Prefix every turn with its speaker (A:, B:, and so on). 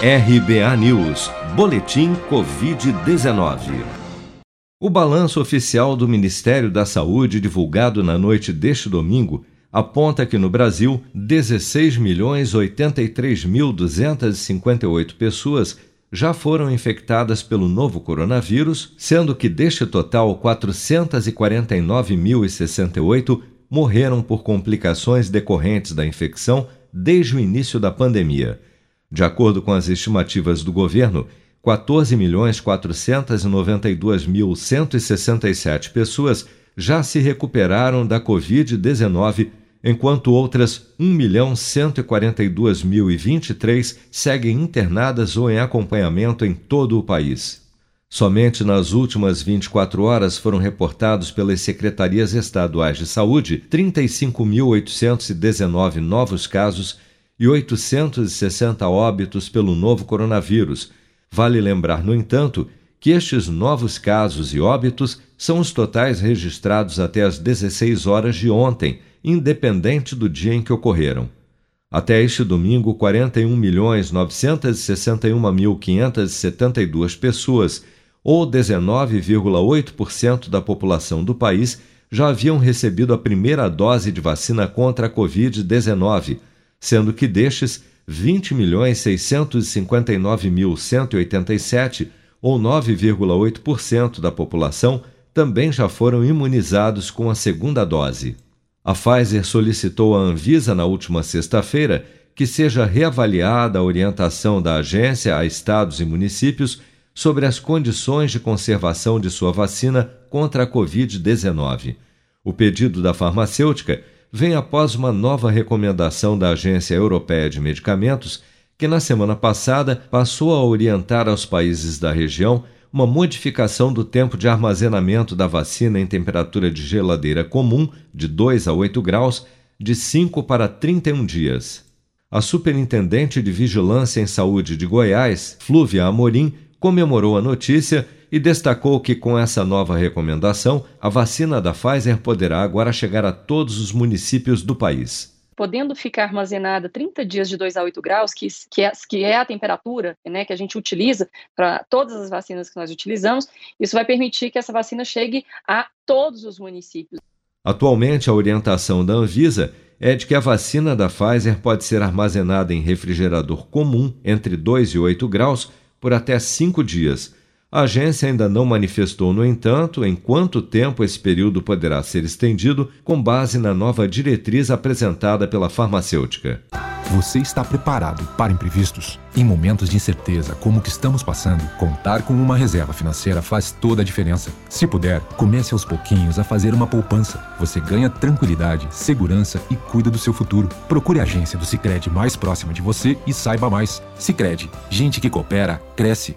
A: RBA News, Boletim Covid-19. O balanço oficial do Ministério da Saúde, divulgado na noite deste domingo, aponta que no Brasil 16.083.258 pessoas já foram infectadas pelo novo coronavírus, sendo que deste total 449.068 morreram por complicações decorrentes da infecção desde o início da pandemia. De acordo com as estimativas do governo, 14.492.167 pessoas já se recuperaram da Covid-19, enquanto outras 1.142.023 seguem internadas ou em acompanhamento em todo o país. Somente nas últimas 24 horas foram reportados pelas secretarias estaduais de saúde 35.819 novos casos e 860 óbitos pelo novo coronavírus. Vale lembrar, no entanto, que estes novos casos e óbitos são os totais registrados até as 16 horas de ontem, independente do dia em que ocorreram. Até este domingo, 41.961.572 pessoas, ou 19,8% da população do país, já haviam recebido a primeira dose de vacina contra a Covid-19 sendo que destes, 20.659.187, ou 9,8% da população, também já foram imunizados com a segunda dose. A Pfizer solicitou à Anvisa na última sexta-feira que seja reavaliada a orientação da agência a estados e municípios sobre as condições de conservação de sua vacina contra a Covid-19. O pedido da farmacêutica vem após uma nova recomendação da Agência Europeia de Medicamentos, que na semana passada passou a orientar aos países da região uma modificação do tempo de armazenamento da vacina em temperatura de geladeira comum, de 2 a 8 graus, de 5 para 31 dias. A Superintendente de Vigilância em Saúde de Goiás, Flúvia Amorim, comemorou a notícia e destacou que, com essa nova recomendação, a vacina da Pfizer poderá agora chegar a todos os municípios do país
B: podendo ficar armazenada 30 dias de 2 a 8 graus, que, que, é, que é a temperatura né, que a gente utiliza para todas as vacinas que nós utilizamos, isso vai permitir que essa vacina chegue a todos os municípios.
A: Atualmente, a orientação da Anvisa é de que a vacina da Pfizer pode ser armazenada em refrigerador comum entre 2 e 8 graus por até 5 dias a agência ainda não manifestou, no entanto, em quanto tempo esse período poderá ser estendido com base na nova diretriz apresentada pela farmacêutica.
C: Você está preparado para imprevistos? Em momentos de incerteza como o que estamos passando, contar com uma reserva financeira faz toda a diferença. Se puder, comece aos pouquinhos a fazer uma poupança. Você ganha tranquilidade, segurança e cuida do seu futuro. Procure a agência do Sicredi mais próxima de você e saiba mais. Sicredi, gente que coopera cresce